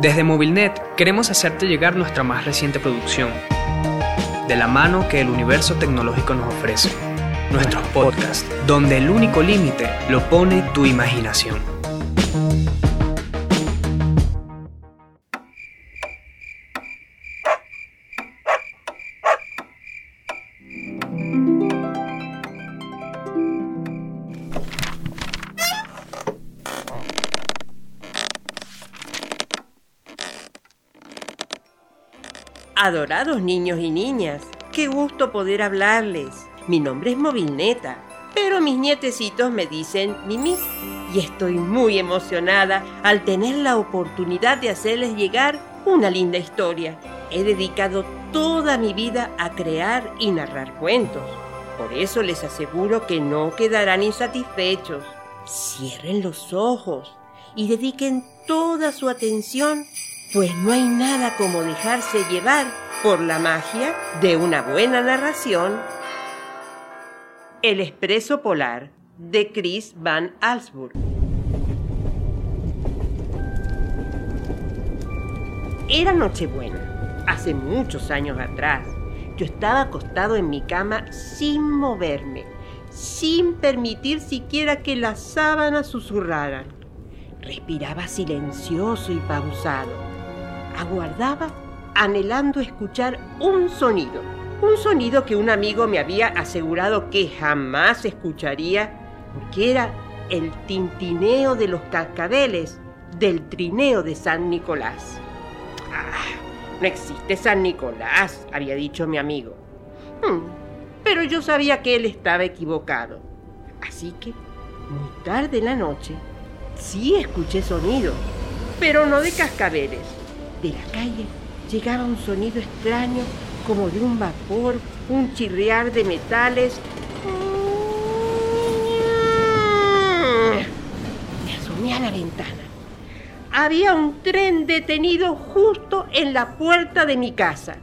Desde Movilnet queremos hacerte llegar nuestra más reciente producción, de la mano que el universo tecnológico nos ofrece, nuestros podcasts, donde el único límite lo pone tu imaginación. Adorados niños y niñas, qué gusto poder hablarles. Mi nombre es Movilneta, pero mis nietecitos me dicen Mimi y estoy muy emocionada al tener la oportunidad de hacerles llegar una linda historia. He dedicado toda mi vida a crear y narrar cuentos. Por eso les aseguro que no quedarán insatisfechos. Cierren los ojos y dediquen toda su atención pues no hay nada como dejarse llevar por la magia de una buena narración. El Expreso Polar de Chris Van Allsburg. Era Nochebuena, hace muchos años atrás. Yo estaba acostado en mi cama sin moverme, sin permitir siquiera que las sábanas susurraran. Respiraba silencioso y pausado aguardaba anhelando escuchar un sonido, un sonido que un amigo me había asegurado que jamás escucharía, porque era el tintineo de los cascabeles del trineo de San Nicolás. Ah, no existe San Nicolás, había dicho mi amigo. Hmm, pero yo sabía que él estaba equivocado. Así que, muy tarde en la noche, sí escuché sonido, pero no de cascabeles de la calle llegaba un sonido extraño como de un vapor, un chirriar de metales. Me asomé a la ventana. Había un tren detenido justo en la puerta de mi casa.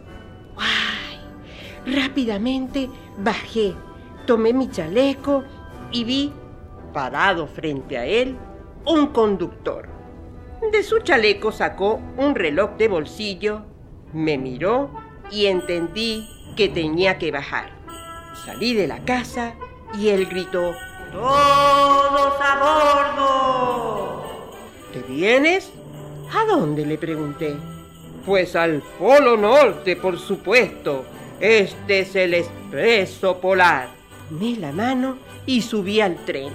¡Ay! Rápidamente bajé, tomé mi chaleco y vi, parado frente a él, un conductor. De su chaleco sacó un reloj de bolsillo, me miró y entendí que tenía que bajar. Salí de la casa y él gritó, ¡Todos a bordo! ¿Te vienes? ¿A dónde? le pregunté. Pues al Polo Norte, por supuesto. Este es el expreso polar. Me la mano y subí al tren.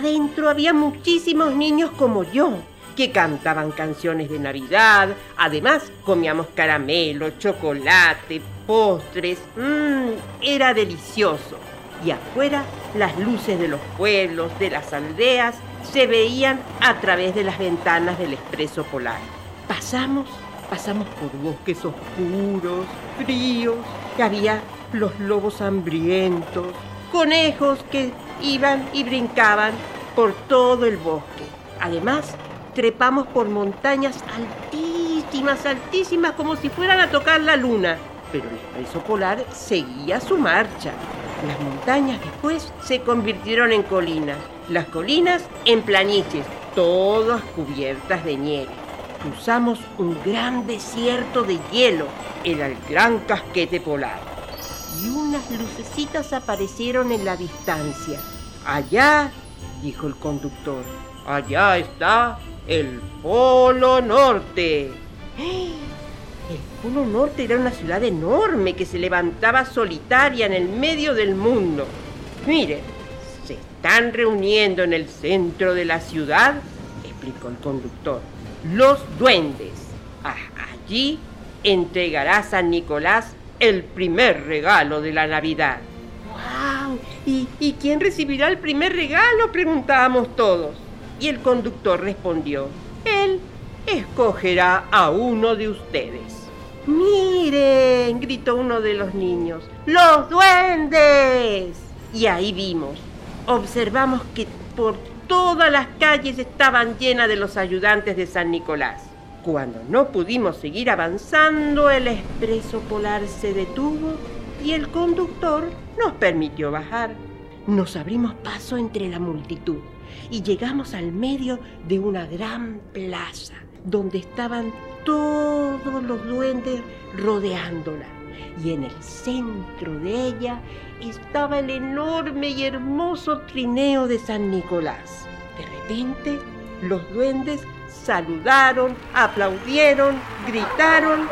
Adentro había muchísimos niños como yo, que cantaban canciones de Navidad. Además, comíamos caramelo, chocolate, postres. Mmm, era delicioso. Y afuera, las luces de los pueblos, de las aldeas, se veían a través de las ventanas del expreso polar. Pasamos, pasamos por bosques oscuros, fríos, que había los lobos hambrientos, conejos que iban y brincaban por todo el bosque. Además, trepamos por montañas altísimas, altísimas, como si fueran a tocar la luna. Pero el expreso polar seguía su marcha. Las montañas después se convirtieron en colinas, las colinas en planicies, todas cubiertas de nieve. Cruzamos un gran desierto de hielo, era el gran casquete polar y unas lucecitas aparecieron en la distancia. Allá, dijo el conductor, allá está el Polo Norte. El Polo Norte era una ciudad enorme que se levantaba solitaria en el medio del mundo. Mire, se están reuniendo en el centro de la ciudad, explicó el conductor, los duendes. Ah, allí entregará San Nicolás el primer regalo de la Navidad. ¡Wow! ¿Y, quién recibirá el primer regalo? preguntábamos todos. Y el conductor respondió, él escogerá a uno de ustedes. Miren, gritó uno de los niños, los duendes. Y ahí vimos, observamos que por todas las calles estaban llenas de los ayudantes de San Nicolás. Cuando no pudimos seguir avanzando, el expreso polar se detuvo y el conductor nos permitió bajar. Nos abrimos paso entre la multitud. y llegamos al medio de una gran plaza donde estaban todos los duendes rodeándola. Y en el centro de ella estaba el enorme y hermoso trineo de San Nicolás. De repente, los duendes saludaron, aplaudieron, gritaron.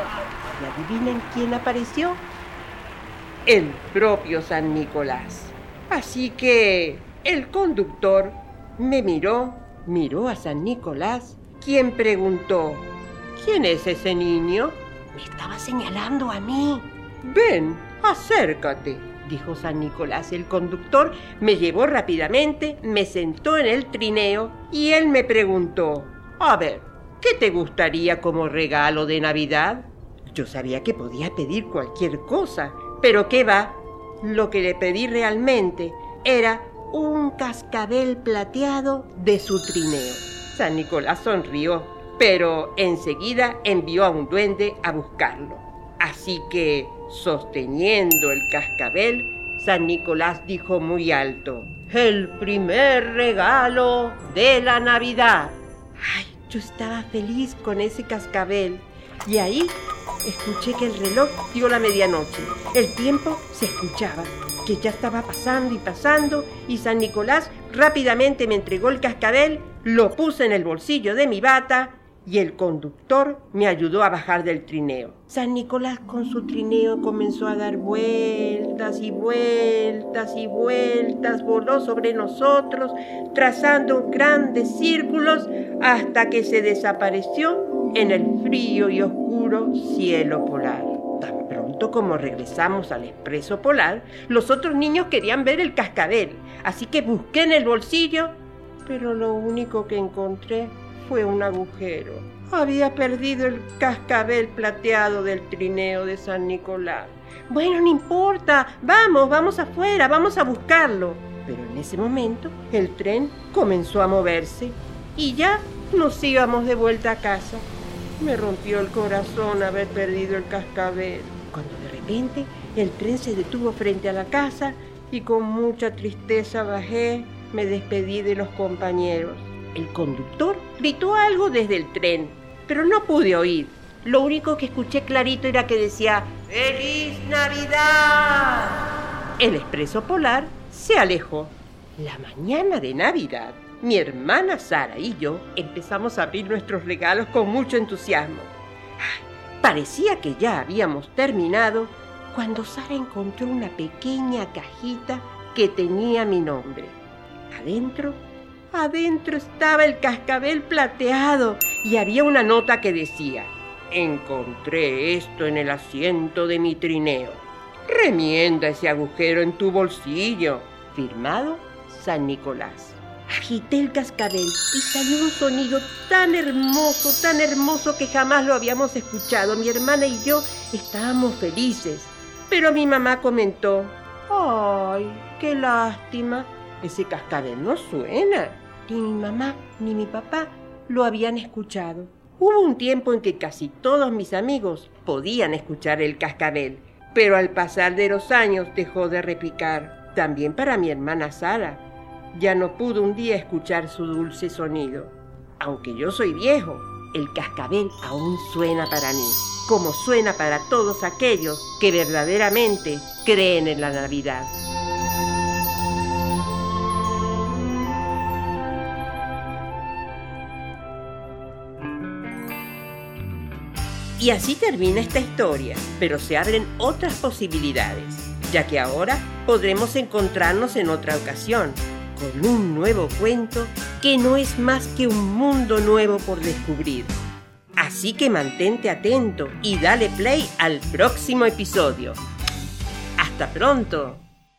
¿Y adivinen quién apareció? El propio San Nicolás. Así que el conductor me miró, miró a San Nicolás, quien preguntó, ¿quién es ese niño? Me estaba señalando a mí. Ven, acércate, dijo San Nicolás. El conductor me llevó rápidamente, me sentó en el trineo y él me preguntó, a ver, ¿qué te gustaría como regalo de Navidad? Yo sabía que podía pedir cualquier cosa, pero ¿qué va? Lo que le pedí realmente era un cascabel plateado de su trineo. San Nicolás sonrió, pero enseguida envió a un duende a buscarlo. Así que, sosteniendo el cascabel, San Nicolás dijo muy alto, el primer regalo de la Navidad. Ay, yo estaba feliz con ese cascabel. Y ahí escuché que el reloj dio la medianoche. El tiempo se escuchaba que ya estaba pasando y pasando, y San Nicolás rápidamente me entregó el cascabel, lo puse en el bolsillo de mi bata y el conductor me ayudó a bajar del trineo. San Nicolás con su trineo comenzó a dar vueltas y vueltas y vueltas, voló sobre nosotros, trazando grandes círculos hasta que se desapareció en el frío y oscuro cielo polar como regresamos al expreso polar, los otros niños querían ver el cascabel, así que busqué en el bolsillo, pero lo único que encontré fue un agujero. Había perdido el cascabel plateado del trineo de San Nicolás. Bueno, no importa, vamos, vamos afuera, vamos a buscarlo. Pero en ese momento el tren comenzó a moverse y ya nos íbamos de vuelta a casa. Me rompió el corazón haber perdido el cascabel cuando de repente el tren se detuvo frente a la casa y con mucha tristeza bajé, me despedí de los compañeros. El conductor gritó algo desde el tren, pero no pude oír. Lo único que escuché clarito era que decía ¡Feliz Navidad! El expreso polar se alejó. La mañana de Navidad, mi hermana Sara y yo empezamos a abrir nuestros regalos con mucho entusiasmo. Parecía que ya habíamos terminado cuando Sara encontró una pequeña cajita que tenía mi nombre. Adentro, adentro estaba el cascabel plateado y había una nota que decía, encontré esto en el asiento de mi trineo. Remienda ese agujero en tu bolsillo. Firmado San Nicolás. Agité el cascabel y salió un sonido tan hermoso, tan hermoso que jamás lo habíamos escuchado. Mi hermana y yo estábamos felices. Pero mi mamá comentó, ¡ay, qué lástima! Ese cascabel no suena. Ni mi mamá ni mi papá lo habían escuchado. Hubo un tiempo en que casi todos mis amigos podían escuchar el cascabel, pero al pasar de los años dejó de repicar. También para mi hermana Sara ya no pudo un día escuchar su dulce sonido. Aunque yo soy viejo, el cascabel aún suena para mí, como suena para todos aquellos que verdaderamente creen en la Navidad. Y así termina esta historia, pero se abren otras posibilidades, ya que ahora podremos encontrarnos en otra ocasión con un nuevo cuento que no es más que un mundo nuevo por descubrir. Así que mantente atento y dale play al próximo episodio. ¡Hasta pronto!